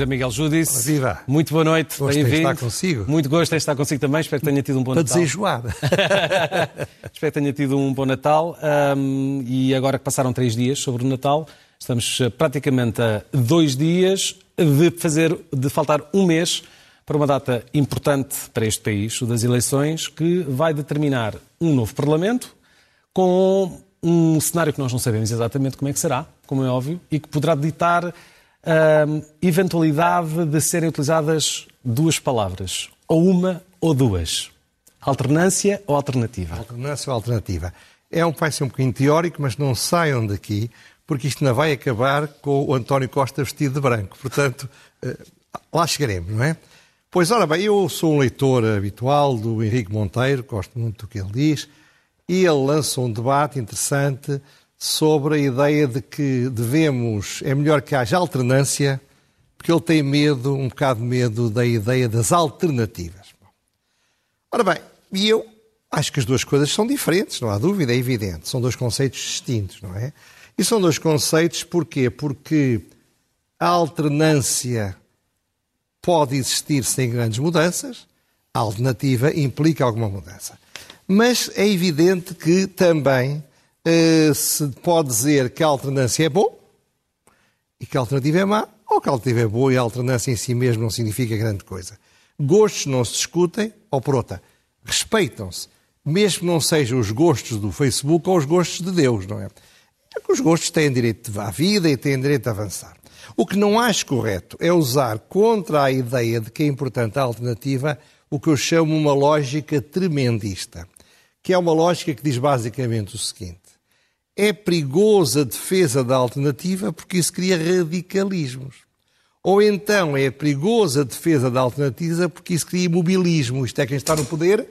José Miguel Judice. Viva. Muito boa noite. Gosto de Bem-vindo. estar consigo. Muito gosto de estar consigo também. Espero que tenha tido um bom Para Natal. desenjoar. Espero que tenha tido um bom Natal. Ahm, e agora que passaram três dias sobre o Natal, estamos eh, praticamente a dois dias de fazer, de faltar um mês para uma data importante para este país, o das eleições, que vai determinar um novo Parlamento com um cenário que nós não sabemos exatamente como é que será, como é óbvio, e que poderá ditar a eventualidade de serem utilizadas duas palavras, ou uma ou duas. Alternância ou alternativa? Alternância ou alternativa. É um, vai um bocadinho teórico, mas não saiam daqui, porque isto não vai acabar com o António Costa vestido de branco. Portanto, eh, lá chegaremos, não é? Pois, ora bem, eu sou um leitor habitual do Henrique Monteiro, gosto muito do que ele diz, e ele lança um debate interessante sobre a ideia de que devemos, é melhor que haja alternância, porque ele tem medo, um bocado de medo da ideia das alternativas. Ora bem, e eu acho que as duas coisas são diferentes, não há dúvida, é evidente. São dois conceitos distintos, não é? E são dois conceitos porquê? Porque a alternância pode existir sem grandes mudanças, a alternativa implica alguma mudança. Mas é evidente que também eh, se pode dizer que a alternância é boa e que a alternativa é má, ou que a alternativa é boa e a alternância em si mesmo não significa grande coisa. Gostos não se discutem, ou por outra, respeitam-se, mesmo que não sejam os gostos do Facebook ou os gostos de Deus, não é? É que os gostos têm direito à vida e têm direito a avançar. O que não acho correto é usar contra a ideia de que é importante a alternativa o que eu chamo uma lógica tremendista, que é uma lógica que diz basicamente o seguinte: é perigosa a defesa da alternativa porque isso cria radicalismos. Ou então é perigosa a defesa da alternativa porque isso cria imobilismo. Isto é, quem está no poder,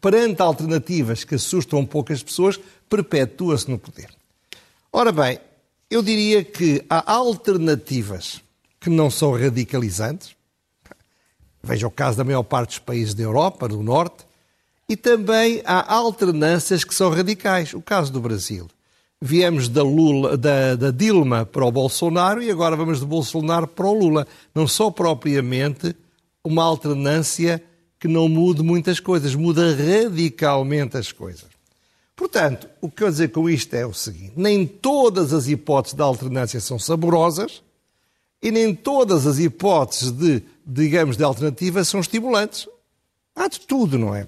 perante alternativas que assustam poucas pessoas, perpetua-se no poder. Ora bem, eu diria que há alternativas que não são radicalizantes. Veja o caso da maior parte dos países da Europa, do Norte. E também há alternâncias que são radicais. O caso do Brasil. Viemos da, Lula, da, da Dilma para o Bolsonaro e agora vamos de Bolsonaro para o Lula. Não só propriamente uma alternância que não mude muitas coisas, muda radicalmente as coisas. Portanto, o que eu dizer com isto é o seguinte: nem todas as hipóteses de alternância são saborosas e nem todas as hipóteses de, digamos, de alternativa são estimulantes. Há de tudo, não é?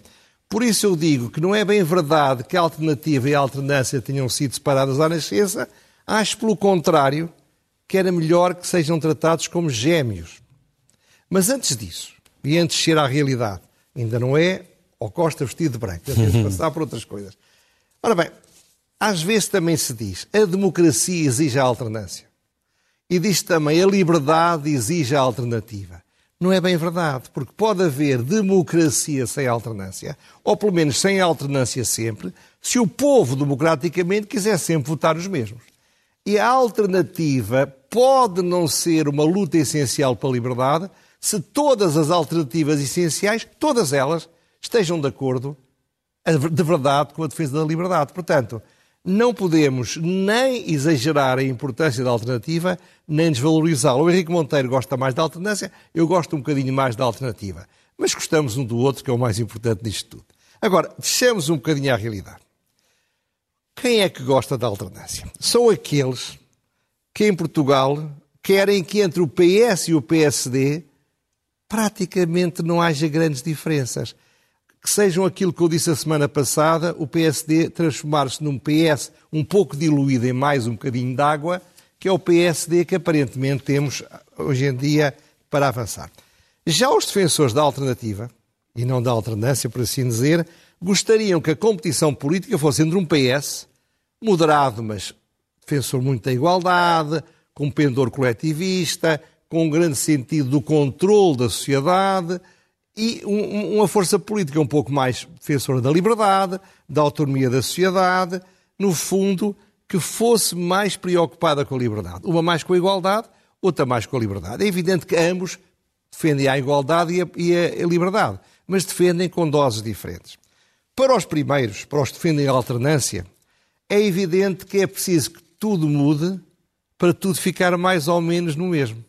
Por isso eu digo que não é bem verdade que a alternativa e a alternância tenham sido separadas à nascença. Acho, pelo contrário, que era melhor que sejam tratados como gêmeos. Mas antes disso, e antes de ser à realidade, ainda não é ao Costa vestido de branco, temos de passar por outras coisas. Ora bem, às vezes também se diz a democracia exige a alternância. E diz também a liberdade exige a alternativa. Não é bem verdade, porque pode haver democracia sem alternância, ou pelo menos sem alternância sempre, se o povo democraticamente quiser sempre votar os mesmos. E a alternativa pode não ser uma luta essencial para a liberdade se todas as alternativas essenciais, todas elas, estejam de acordo de verdade com a defesa da liberdade. Portanto, não podemos nem exagerar a importância da alternativa, nem desvalorizá-la. O Henrique Monteiro gosta mais da alternância, eu gosto um bocadinho mais da alternativa. Mas gostamos um do outro, que é o mais importante disto tudo. Agora, deixemos um bocadinho à realidade. Quem é que gosta da alternância? São aqueles que em Portugal querem que entre o PS e o PSD praticamente não haja grandes diferenças que sejam aquilo que eu disse a semana passada, o PSD transformar-se num PS um pouco diluído em mais um bocadinho de água, que é o PSD que aparentemente temos hoje em dia para avançar. Já os defensores da alternativa, e não da alternância, por assim dizer, gostariam que a competição política fosse entre um PS moderado, mas defensor muito da igualdade, com um pendor coletivista, com um grande sentido do controle da sociedade, e um, uma força política um pouco mais defensora da liberdade, da autonomia da sociedade, no fundo, que fosse mais preocupada com a liberdade. Uma mais com a igualdade, outra mais com a liberdade. É evidente que ambos defendem a igualdade e a, e a liberdade, mas defendem com doses diferentes. Para os primeiros, para os que defendem a alternância, é evidente que é preciso que tudo mude para tudo ficar mais ou menos no mesmo.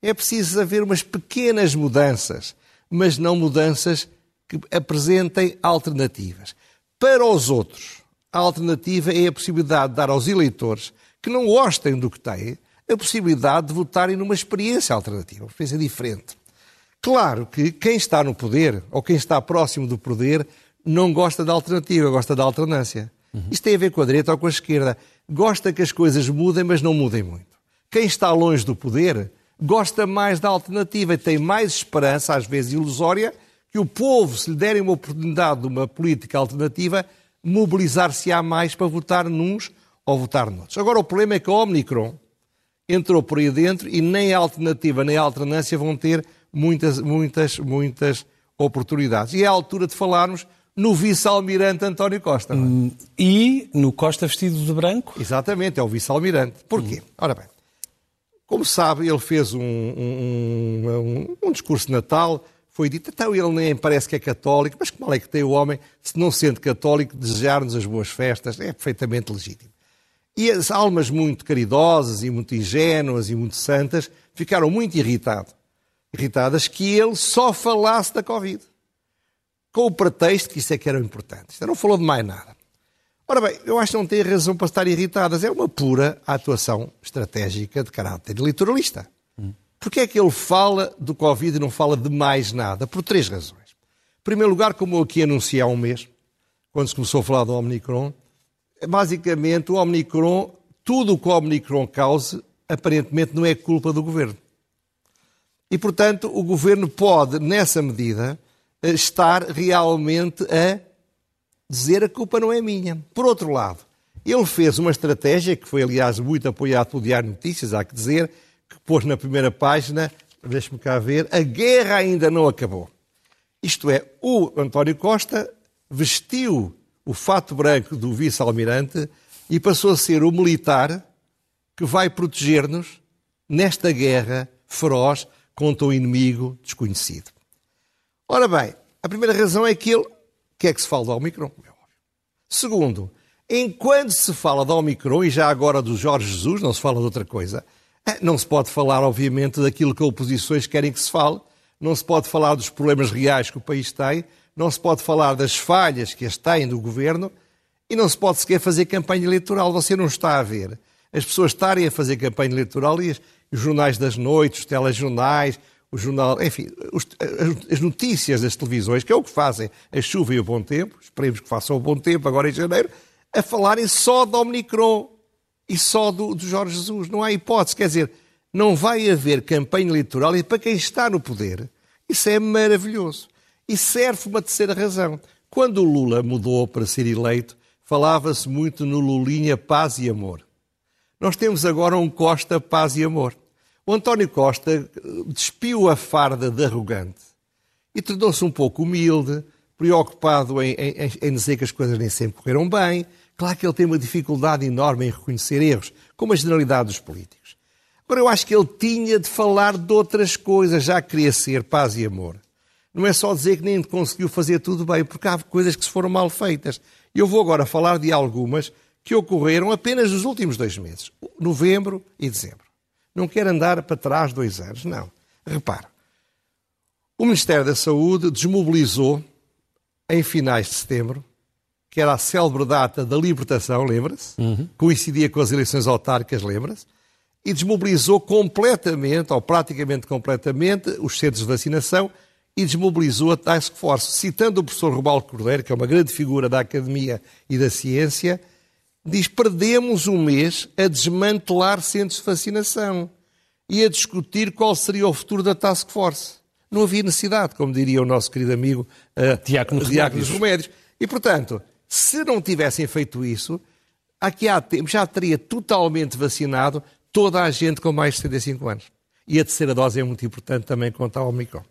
É preciso haver umas pequenas mudanças, mas não mudanças que apresentem alternativas. Para os outros, a alternativa é a possibilidade de dar aos eleitores que não gostem do que têm a possibilidade de votarem numa experiência alternativa, uma experiência diferente. Claro que quem está no poder, ou quem está próximo do poder, não gosta da alternativa, gosta da alternância. Uhum. Isto tem a ver com a direita ou com a esquerda. Gosta que as coisas mudem, mas não mudem muito. Quem está longe do poder gosta mais da alternativa e tem mais esperança, às vezes ilusória, que o povo, se lhe derem uma oportunidade de uma política alternativa, mobilizar-se-á mais para votar nuns ou votar noutros. Agora, o problema é que a Omicron entrou por aí dentro e nem a alternativa nem a alternância vão ter muitas, muitas, muitas oportunidades. E é a altura de falarmos no vice-almirante António Costa. Hum, e no Costa vestido de branco? Exatamente, é o vice-almirante. Porquê? Hum. Ora bem, como sabe, ele fez um, um, um, um, discurso de Natal, foi dito, então ele nem parece que é católico, mas que mal é que tem o homem, se não sendo católico, desejar-nos as boas festas, é perfeitamente legítimo. E as almas muito caridosas e muito ingênuas e muito santas ficaram muito irritado, irritadas que ele só falasse da Covid. Com o pretexto que isso é que era importante. Isto não falou de mais nada. Ora bem, eu acho que não tem razão para estar irritadas. É uma pura atuação estratégica de caráter eleitoralista. Hum. Porquê é que ele fala do Covid e não fala de mais nada? Por três razões. Em primeiro lugar, como eu aqui anunciei há um mês, quando se começou a falar do Omicron, basicamente o Omicron, tudo o que o Omicron cause, aparentemente não é culpa do governo. E, portanto, o governo pode, nessa medida, eh, estar realmente a dizer a culpa não é minha. Por outro lado, ele fez uma estratégia que foi, aliás, muito apoiada pelo Diário Notícias, há que dizer, que pôs na primeira página, deixe-me cá ver, a guerra ainda não acabou. Isto é, o António Costa vestiu o fato branco do vice-almirante e passou a ser o militar que vai proteger-nos nesta guerra feroz contra o inimigo desconhecido. Ora bem, a primeira razão é que ele que é que se fala do Omicron. Segundo, enquanto se fala do Omicron, e já agora do Jorge Jesus, não se fala de outra coisa, eh, não se pode falar, obviamente, daquilo que oposições querem que se fale, não se pode falar dos problemas reais que o país tem, não se pode falar das falhas que as têm do governo e não se pode sequer fazer campanha eleitoral. Você não está a ver as pessoas estarem a fazer campanha eleitoral e os jornais das noites, os telejornais, o jornal, enfim, os, as notícias das televisões, que é o que fazem a chuva e o bom tempo, esperemos que façam o bom tempo agora em janeiro, a falarem só do Omicron e só do, do Jorge Jesus. Não há hipótese, quer dizer, não vai haver campanha eleitoral e para quem está no poder, isso é maravilhoso. E serve uma terceira razão. Quando o Lula mudou para ser eleito, falava-se muito no Lulinha paz e amor. Nós temos agora um Costa paz e amor. O António Costa eh, despiu a farda de arrogante e tornou-se um pouco humilde, preocupado em, em, em, dizer que as coisas nem sempre correram bem. Claro que ele tem uma dificuldade enorme em reconhecer erros, como a generalidade dos políticos. Agora, eu acho que ele tinha de falar de outras coisas, já queria ser paz e amor. Não é só dizer que nem conseguiu fazer tudo bem, porque há coisas que se foram mal feitas. Eu vou agora falar de algumas que ocorreram apenas nos últimos dois meses, novembro e dezembro. Não quer andar para trás dois anos, não. Repara, o Ministério da Saúde desmobilizou em finais de setembro, que era a célebre data da libertação, lembra-se? Uhum. Coincidia com as eleições autárquicas, lembra-se? E desmobilizou completamente, ou praticamente completamente, os centros de vacinação e desmobilizou a Task Force. Citando o professor Robaldo Cordeiro, que é uma grande figura da academia e da ciência, diz: perdemos um mês a desmantelar centros de vacinação e a discutir qual seria o futuro da Task Force. Não havia necessidade, como diria o nosso querido amigo uh, Diácono, Diácono dos Remédios. E, portanto, se não tivessem feito isso, aqui há tempo já teria totalmente vacinado toda a gente com mais de 75 anos. E a terceira dose é muito importante também contra o Omicron.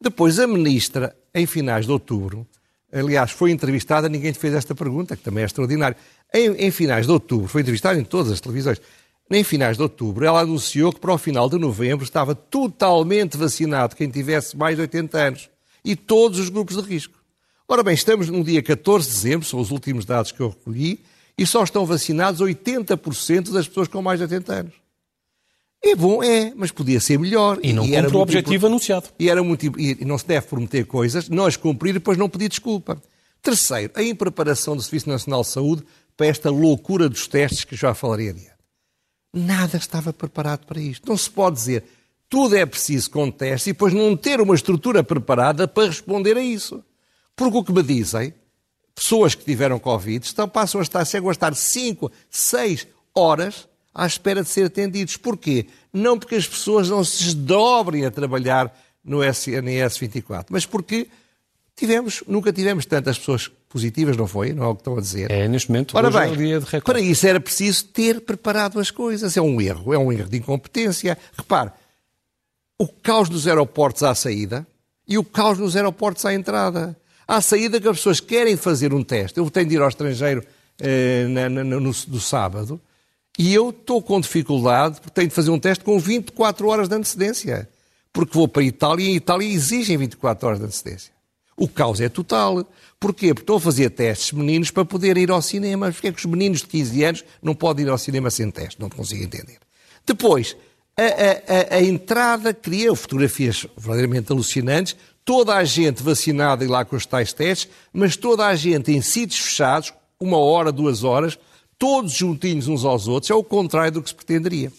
Depois, a ministra, em finais de outubro, aliás, foi entrevistada, ninguém lhe fez esta pergunta, que também é extraordinário. Em, em, finais de outubro, foi entrevistada em todas as televisões, nem finais de outubro, ela anunciou que para o final de novembro estava totalmente vacinado quem tivesse mais de 80 anos e todos os grupos de risco. Ora bem, estamos no dia 14 de dezembro, são os últimos dados que eu recolhi, e só estão vacinados 80% das pessoas com mais de 80 anos. É bom, é, mas podia ser melhor. E não cumpre o objetivo anunciado. E, era muito, e não se deve prometer coisas, nós cumprir e depois não pedir desculpa. Terceiro, a impreparação do Serviço Nacional de Saúde para esta loucura dos testes que já falarei adiante. Nada estava preparado para isto. Não se pode dizer tudo é preciso com testes e depois não ter uma estrutura preparada para responder a isso. Porque o que me dizem, pessoas que tiveram Covid estão, passam a estar, chegam a estar 5, 6 horas à espera de ser atendidos. Porquê? Não porque as pessoas não se desdobrem a trabalhar no SNS 24, mas porque tivemos, nunca tivemos tantas pessoas positivas, não foi? Não é o que estão a dizer. É, neste momento, Ora hoje bem, é dia de recorde. para isso era preciso ter preparado as coisas. É um erro, é um erro de incompetência. Repare, o caos dos aeroportos à saída e o caos nos aeroportos à entrada. À saída que as pessoas querem fazer um teste. Eu tenho de ir ao estrangeiro eh, na, na, no, no sábado e eu estou com dificuldade porque tenho de fazer um teste com 24 horas de antecedência. Porque vou para a Itália e em Itália exigem 24 horas de antecedência. O caos é total. Porquê? Porque estão a fazer testes meninos para poder ir ao cinema. Porquê é que os meninos de 15 anos não podem ir ao cinema sem teste? Não consigo entender. Depois, a, a, a, entrada cria fotografias verdadeiramente alucinantes, toda a gente vacinada e lá com os tais testes, mas toda a gente em sítios fechados, uma hora, duas horas, todos juntinhos uns aos outros, é o contrário do que se pretenderia.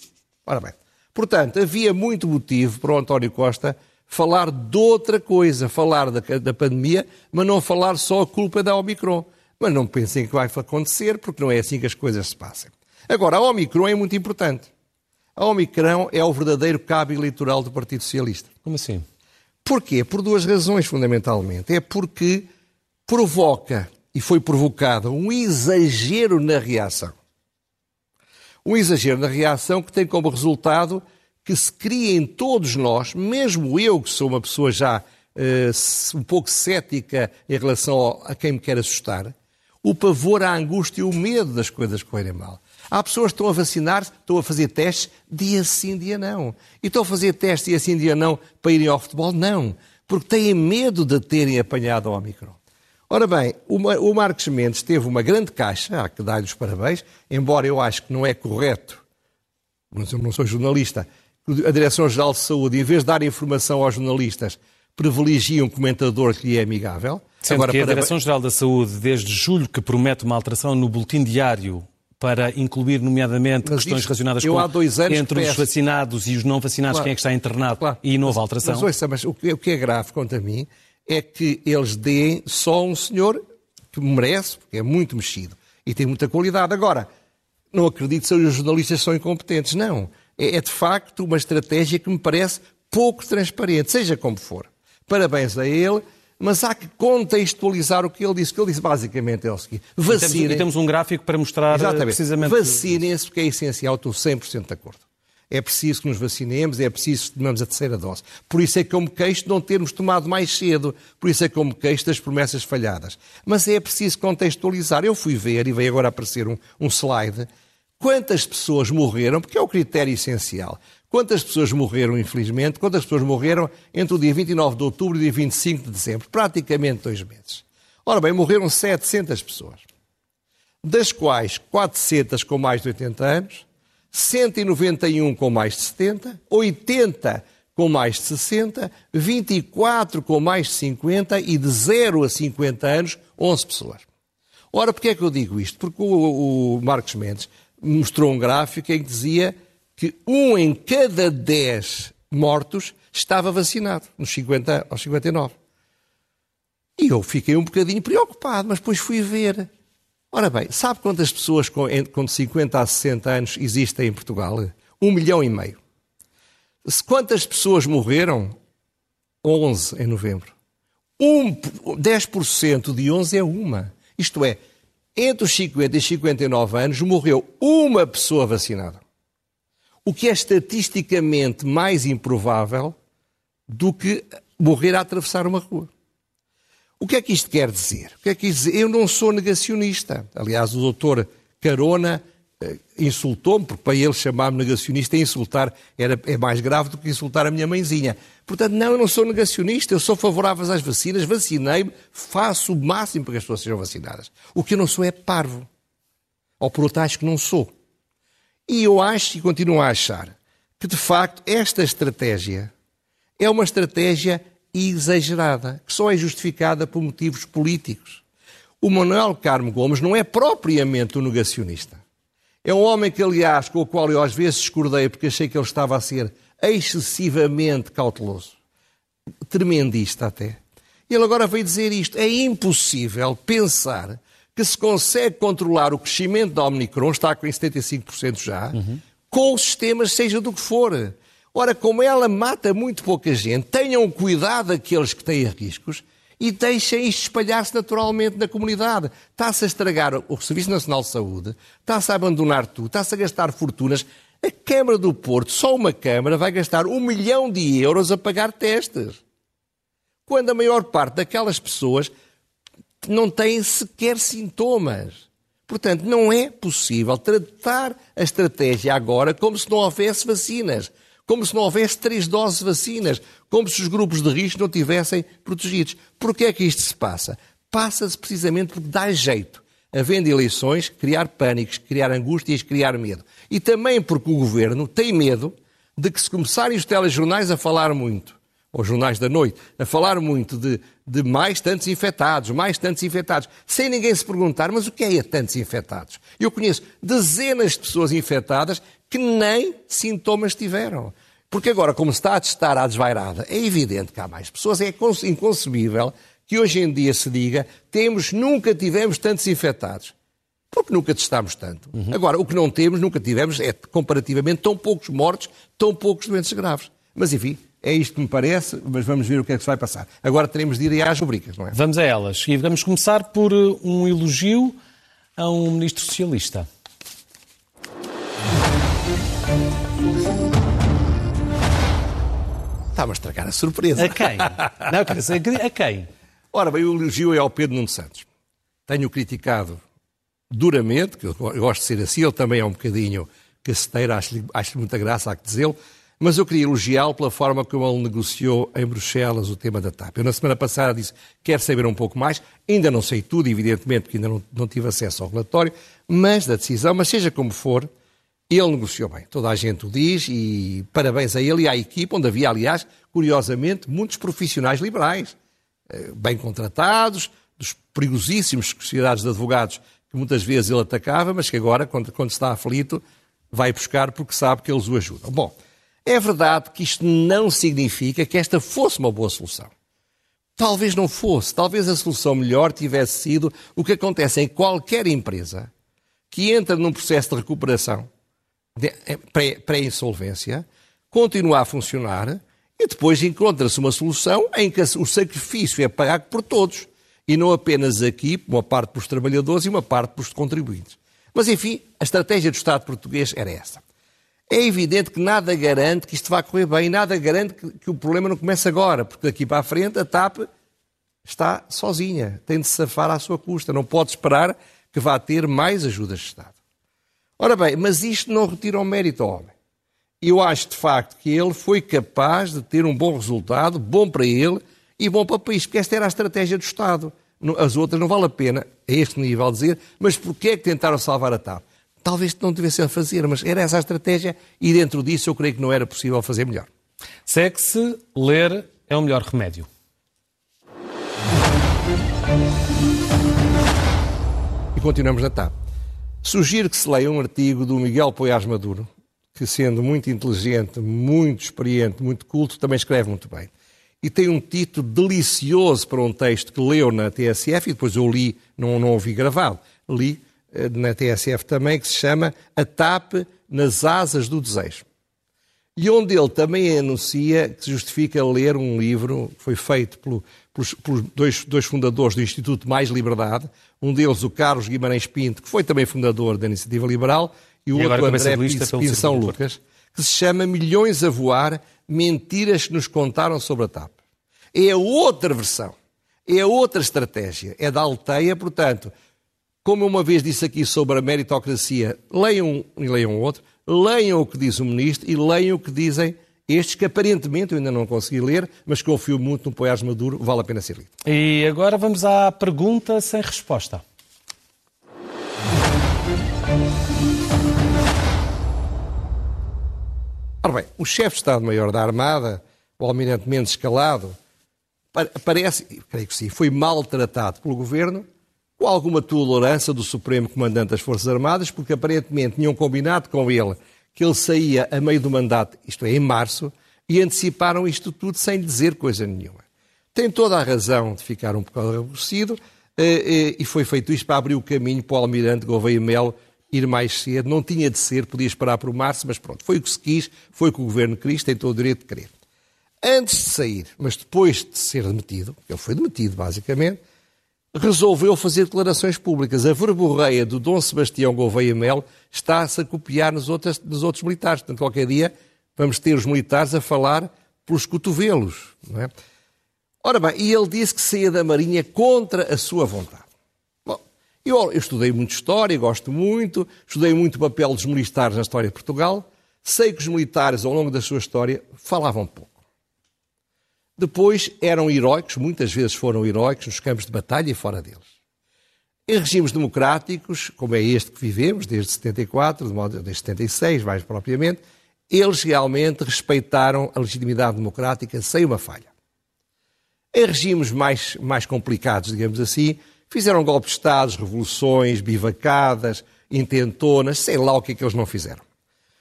Ora bem, portanto, havia muito motivo para o António Costa falar de outra coisa, falar da, da pandemia, mas não falar só a culpa da Omicron. Mas não pensem que vai acontecer, porque não é assim que as coisas se passam. Agora, a Omicron é muito importante. A Omicron é o verdadeiro cabo eleitoral do Partido Socialista. Como assim? Porquê? Por duas razões, fundamentalmente. É porque provoca, e foi provocado, um exagero na reação. Um exagero na reação que tem como resultado que se cria em todos nós, mesmo eu que sou uma pessoa já uh, um pouco cética em relação a quem me quer assustar, o pavor, a angústia e o medo das coisas correrem mal. Há pessoas que estão a vacinar, estão a fazer testes, dia sim, dia não. E estão a fazer testes, dia sim, dia não, para irem ao futebol? Não. Porque têm medo de terem apanhado o Omicron. Ora bem, o Marcos Mendes teve uma grande caixa, há que dar-lhe os parabéns, embora eu acho que não é correto, mas eu não sou jornalista, a Direção-Geral de Saúde, em vez de dar informação aos jornalistas, privilegia um comentador que lhe é amigável. Sendo Agora, que a Direção-Geral da Saúde, desde julho, que promete uma alteração no boletim diário para incluir, nomeadamente, Mas questões relacionadas com entre os vacinados e os não vacinados, claro, quem é que está internado, claro, e não houve alteração. Mas, ouça, mas o, que, o que é grave, quanto a mim, é que eles deem só um senhor que merece, porque é muito mexido e tem muita qualidade. Agora, não acredito que os jornalistas são incompetentes, não é, é de facto uma estratégia que me parece pouco transparente, seja como for. Parabéns a ele, mas há que contextualizar o que ele disse. O que ele disse basicamente é o seguinte: vacinem. E temos um gráfico para mostrar Exatamente. precisamente. Vacinem-se, porque é essencial, estou 100% de acordo. É preciso que nos vacinemos, é preciso que tomemos a terceira dose. Por isso é que eu me queixo de não termos tomado mais cedo. Por isso é que eu me queixo das promessas falhadas. Mas é preciso contextualizar. Eu fui ver, e veio agora aparecer um, um slide, quantas pessoas morreram, porque é o critério essencial. Quantas pessoas morreram, infelizmente, quantas pessoas morreram entre o dia 29 de outubro e o dia 25 de dezembro? Praticamente dois meses. Ora bem, morreram 700 pessoas, das quais 400 com mais de 80 anos, 191 com mais de 70, 80 com mais de 60, 24 com mais de 50 e de 0 a 50 anos, 11 pessoas. Ora, porquê é que eu digo isto? Porque o, o Marcos Mendes mostrou um gráfico em que dizia que um em cada dez mortos estava vacinado, nos 50, aos 59. E eu fiquei um bocadinho preocupado, mas depois fui ver. Ora bem, sabe quantas pessoas com, com 50 a 60 anos existem em Portugal? Um milhão e meio. Quantas pessoas morreram? 11 em novembro. Um, 10% de 11 é uma. Isto é, entre os 50 e 59 anos morreu uma pessoa vacinada. O que é estatisticamente mais improvável do que morrer a atravessar uma rua. O que é que isto quer dizer? O que é que dizer? Eu não sou negacionista. Aliás, o doutor Carona insultou-me, porque para ele chamar-me negacionista e insultar era, é mais grave do que insultar a minha mãezinha. Portanto, não, eu não sou negacionista, eu sou favorável às vacinas, vacinei-me, faço o máximo para que as pessoas sejam vacinadas. O que eu não sou é parvo. Ou por outro, acho que não sou. E eu acho e continuo a achar que, de facto, esta estratégia é uma estratégia exagerada, que só é justificada por motivos políticos. O Manuel Carmo Gomes não é propriamente um negacionista. É um homem que, aliás, com o qual eu às vezes discordei porque achei que ele estava a ser excessivamente cauteloso. Tremendista até. Ele agora veio dizer isto. É impossível pensar que se consegue controlar o crescimento da Omicron, está com 75% já, uhum. com os sistemas, seja do que for. Ora, como ela mata muito pouca gente, tenham cuidado aqueles que têm riscos e deixem isto espalhar-se naturalmente na comunidade. Está-se a estragar o Serviço Nacional de Saúde, está-se a abandonar tudo, está-se a gastar fortunas. A Câmara do Porto, só uma Câmara, vai gastar um milhão de euros a pagar testes. Quando a maior parte daquelas pessoas não têm sequer sintomas. Portanto, não é possível tratar a estratégia agora como se não houvesse vacinas, como se não houvesse três doses de vacinas, como se os grupos de risco não tivessem protegidos. Por que é que isto se passa? Passa-se precisamente porque dá jeito, havendo eleições, criar pânicos, criar angústias, criar medo. E também porque o governo tem medo de que se começarem os telejornais a falar muito ou jornais da noite, a falar muito de, de mais tantos infectados, mais tantos infectados, sem ninguém se perguntar, mas o que é tantos infectados? Eu conheço dezenas de pessoas infectadas que nem sintomas tiveram. Porque agora, como se está a testar à desvairada, é evidente que há mais pessoas, é inconcebível que hoje em dia se diga temos, nunca tivemos tantos infectados. Porque nunca testámos tanto. Uhum. Agora, o que não temos, nunca tivemos, é comparativamente tão poucos mortos, tão poucos doentes graves. Mas, enfim, é isto que me parece, mas vamos ver o que é que se vai passar. Agora teremos de ir às rubricas, não é? Vamos a elas. E vamos começar por uh, um elogio a um ministro socialista. Estava a estragar a surpresa. A quem? Não, quero saber a quem? Ora bem, o elogio é ao Pedro Nuno Santos. Tenho criticado duramente, que eu gosto de ser assim, ele também é um bocadinho caceteiro, acho-lhe acho muita graça, há que dizê-lo, mas eu queria elogiá-lo pela forma como ele negociou em Bruxelas o tema da TAP. Eu, na semana passada, disse quero saber um pouco mais. Ainda não sei tudo, evidentemente, porque ainda não, não tive acesso ao relatório, mas da decisão. Mas seja como for, ele negociou bem. Toda a gente o diz e parabéns a ele e à equipa, onde havia, aliás, curiosamente, muitos profissionais liberais, eh, bem contratados, dos perigosíssimos sociedades de advogados que muitas vezes ele atacava, mas que agora, quando, quando está aflito, vai buscar porque sabe que eles o ajudam. Bom, é verdade que isto não significa que esta fosse uma boa solução. Talvez não fosse. Talvez a solução melhor tivesse sido o que acontece em qualquer empresa que entra num processo de recuperação pré-insolvência, continua a funcionar e depois encontra-se uma solução em que o sacrifício é pago por todos e não apenas aqui, uma parte pelos trabalhadores e uma parte pelos contribuintes. Mas, enfim, a estratégia do Estado português era essa. É evidente que nada garante que isto vá correr bem, nada garante que, que o problema não comece agora, porque daqui para a frente a TAP está sozinha, tem de safar à sua custa, não pode esperar que vá ter mais ajudas de Estado. Ora bem, mas isto não retira o mérito ao homem. Eu acho de facto que ele foi capaz de ter um bom resultado, bom para ele e bom para o país, porque esta era a estratégia do Estado. As outras não vale a pena, a este nível, dizer, mas porquê é que tentaram salvar a TAP? talvez não tivessem a fazer, mas era essa a estratégia e dentro disso eu creio que não era possível fazer melhor. Segue-se, ler é o melhor remédio. E continuamos na TAP. Sugiro que se leia um artigo do Miguel Poiás Maduro, que sendo muito inteligente, muito experiente, muito culto, também escreve muito bem. E tem um título delicioso para um texto que leu na TSF e depois eu li, não, não ouvi gravado, li eh, na TSF também, que se chama A TAP nas Asas do Desejo. E onde ele também anuncia que justifica ler um livro que foi feito pelo, pelos, pelos dois, dois, fundadores do Instituto Mais Liberdade, um deles o Carlos Guimarães Pinto, que foi também fundador da Iniciativa Liberal, e o e outro André Pinto São Lucas, que se chama Milhões a Voar, Mentiras que nos contaram sobre a TAP. É outra versão, é outra estratégia, é da alteia, portanto, Como eu uma vez disse aqui sobre a meritocracia, leiam um e leiam outro, leiam o que diz o ministro e leiam o que dizem estes que aparentemente eu ainda não consegui ler, mas confio muito no Poiás Maduro, vale a pena ser lido. E agora vamos à pergunta sem resposta. Ora bem, o chefe de Estado-Maior da Armada, o almirante Mendes Escalado, parece, creio que sim, foi maltratado pelo governo com alguma tolerância do Supremo Comandante das Forças Armadas, porque aparentemente tinham combinado com ele que ele saía a meio do mandato, isto é, em março, e anteciparam isto tudo sem dizer coisa nenhuma. Tem toda a razão de ficar um bocado aborrecido, eh, eh, e foi feito isto para abrir o caminho para o Almirante Gouveia Melo ir mais cedo. Não tinha de ser, podia esperar para o março, mas pronto, foi o que se quis, foi o que o governo quis, tem todo o direito de querer. Antes de sair, mas depois de ser demitido, ele foi demitido basicamente, resolveu fazer declarações públicas. A verborreia do Dom Sebastião Gouveia Melo está-se a copiar nos nos outros militares. Portanto, qualquer dia vamos ter os militares a falar pelos cotovelos. Não é? Ora bem, e ele disse que saía da Marinha contra a sua vontade. Bom, eu, eu estudei muito história, gosto muito, estudei muito o papel dos militares na história de Portugal, sei que os militares, ao longo da sua história, falavam pouco. Depois eram heróicos, muitas vezes foram heróicos nos campos de batalha e fora deles. Em regimes democráticos, como é este que vivemos, desde 74, de modo, desde 76 mais propriamente, eles realmente respeitaram a legitimidade democrática sem uma falha. Em regimes mais, mais complicados, digamos assim, fizeram golpes de Estado, revoluções, bivacadas, intentonas, sei lá o que é que eles não fizeram.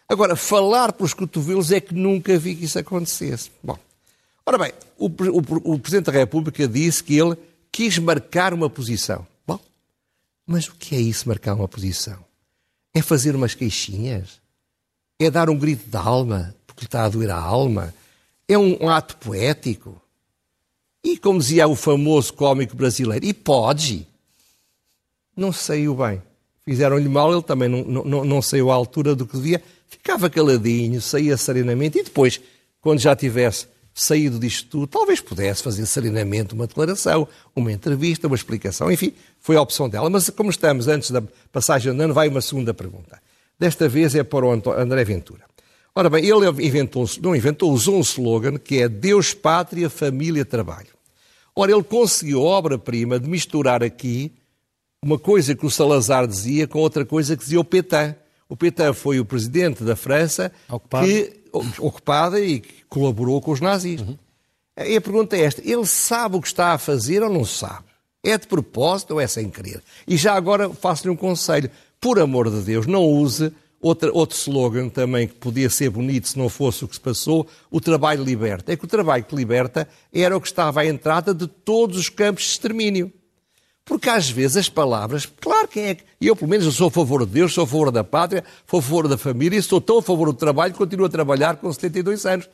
Agora, falar pelos cotovelos é que nunca vi que isso acontecesse. Bom, Ora bem, o, o, o, Presidente da República disse que ele quis marcar uma posição. Bom, mas o que é isso, marcar uma posição? É fazer umas queixinhas? É dar um grito de alma, porque lhe está a doer a alma? É um, um ato poético? E como dizia o famoso cómico brasileiro, e pode? Não saiu bem. Fizeram-lhe mal, ele também não, não, não saiu à altura do que devia. Ficava caladinho, saía serenamente e depois, quando já tivesse saído disto tudo, talvez pudesse fazer serenamente uma declaração, uma entrevista, uma explicação, enfim, foi a opção dela. Mas como estamos antes da passagem de ano, vai uma segunda pergunta. Desta vez é para o André Ventura. Ora bem, ele inventou, não inventou, usou um slogan que é Deus, Pátria, Família, Trabalho. Ora, ele conseguiu a obra-prima de misturar aqui uma coisa que o Salazar dizia com outra coisa que dizia o Pétain. O Pétain foi o presidente da França Ocupado. que ocupada e que colaborou com os nazis. Uhum. E a pergunta é esta: ele sabe o que está a fazer ou não sabe? É de propósito ou é sem querer? E já agora faço-lhe um conselho: por amor de Deus, não use outra, outro slogan também que podia ser bonito se não fosse o que se passou: o trabalho liberta. É que o trabalho que liberta era o que estava à entrada de todos os campos de extermínio. Porque às vezes as palavras, claro que é. Eu, pelo menos, eu sou a favor de Deus, sou a favor da pátria, sou a favor da família, sou tão a favor do trabalho, continuo a trabalhar com 72 anos.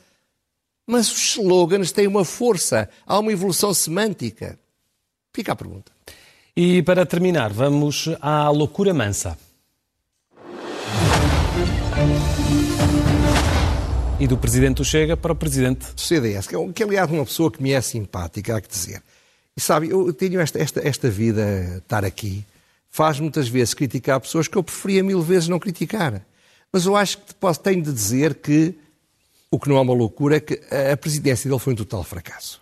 Mas os slogans têm uma força, há uma evolução semântica. Fica a pergunta. E para terminar, vamos à loucura mansa. E do Presidente do Chega para o Presidente do CDS, que é, que aliás uma pessoa que me é simpática, há que dizer. E sabe, eu tenho esta, esta, esta vida, estar aqui, faz muitas vezes criticar pessoas que eu preferia mil vezes não criticar. Mas eu acho que posso, tenho de dizer que o que não é uma loucura é que a presidência dele foi um total fracasso.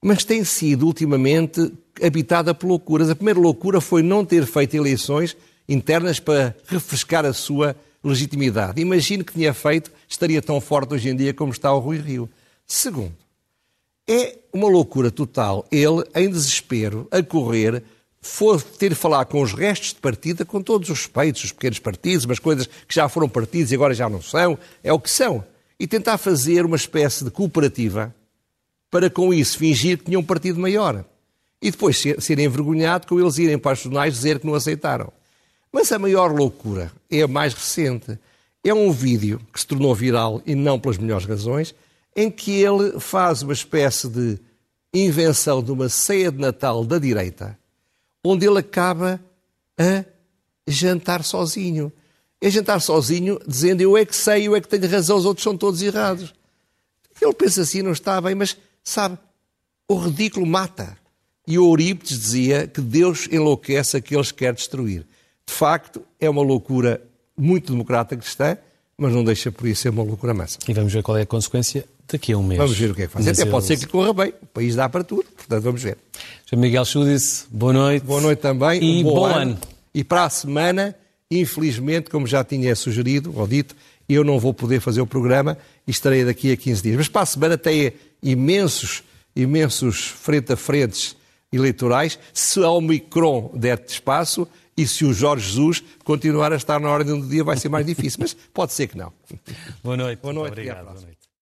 Mas tem sido ultimamente habitada por loucuras. A primeira loucura foi não ter feito eleições internas para refrescar a sua legitimidade. Imagino que tinha feito, estaria tão forte hoje em dia como está o Rui Rio. Segundo, é uma loucura total ele, em desespero, a correr, ter de falar com os restos de partida, com todos os respeitos, os pequenos partidos, umas coisas que já foram partidos e agora já não são, é o que são, e tentar fazer uma espécie de cooperativa para com isso fingir que tinha um partido maior. E depois ser, ser envergonhado com eles irem para os jornais dizer que não aceitaram. Mas a maior loucura é a mais recente. É um vídeo que se tornou viral e não pelas melhores razões, em que ele faz uma espécie de invenção de uma ceia de Natal da direita, onde ele acaba a jantar sozinho. É jantar sozinho, dizendo eu é que sei, eu é que tenho razão, os outros são todos errados. Ele pensa assim, não está bem, mas sabe, o ridículo mata. E o Eurípides dizia que Deus enlouquece aqueles que quer destruir. De facto, é uma loucura muito democrata cristã, mas não deixa por isso ser uma loucura massa. E vamos ver qual é a consequência daqui a um mês. Vamos ver o que é que faz. Até pode ser que corra bem. O país dá para tudo, portanto vamos ver. Sr. Miguel Chudice, boa noite. Boa noite também. E um bom, bom ano. ano. E para a semana, infelizmente, como já tinha sugerido ou dito, eu não vou poder fazer o programa e estarei daqui a 15 dias. Mas para a semana tem imensos, imensos frente a frentes eleitorais. Se ao Micron der espaço e se o Jorge Jesus continuar a estar na ordem do dia, vai ser mais difícil. Mas pode ser que não. Boa noite. Boa noite. Obrigado. Boa noite.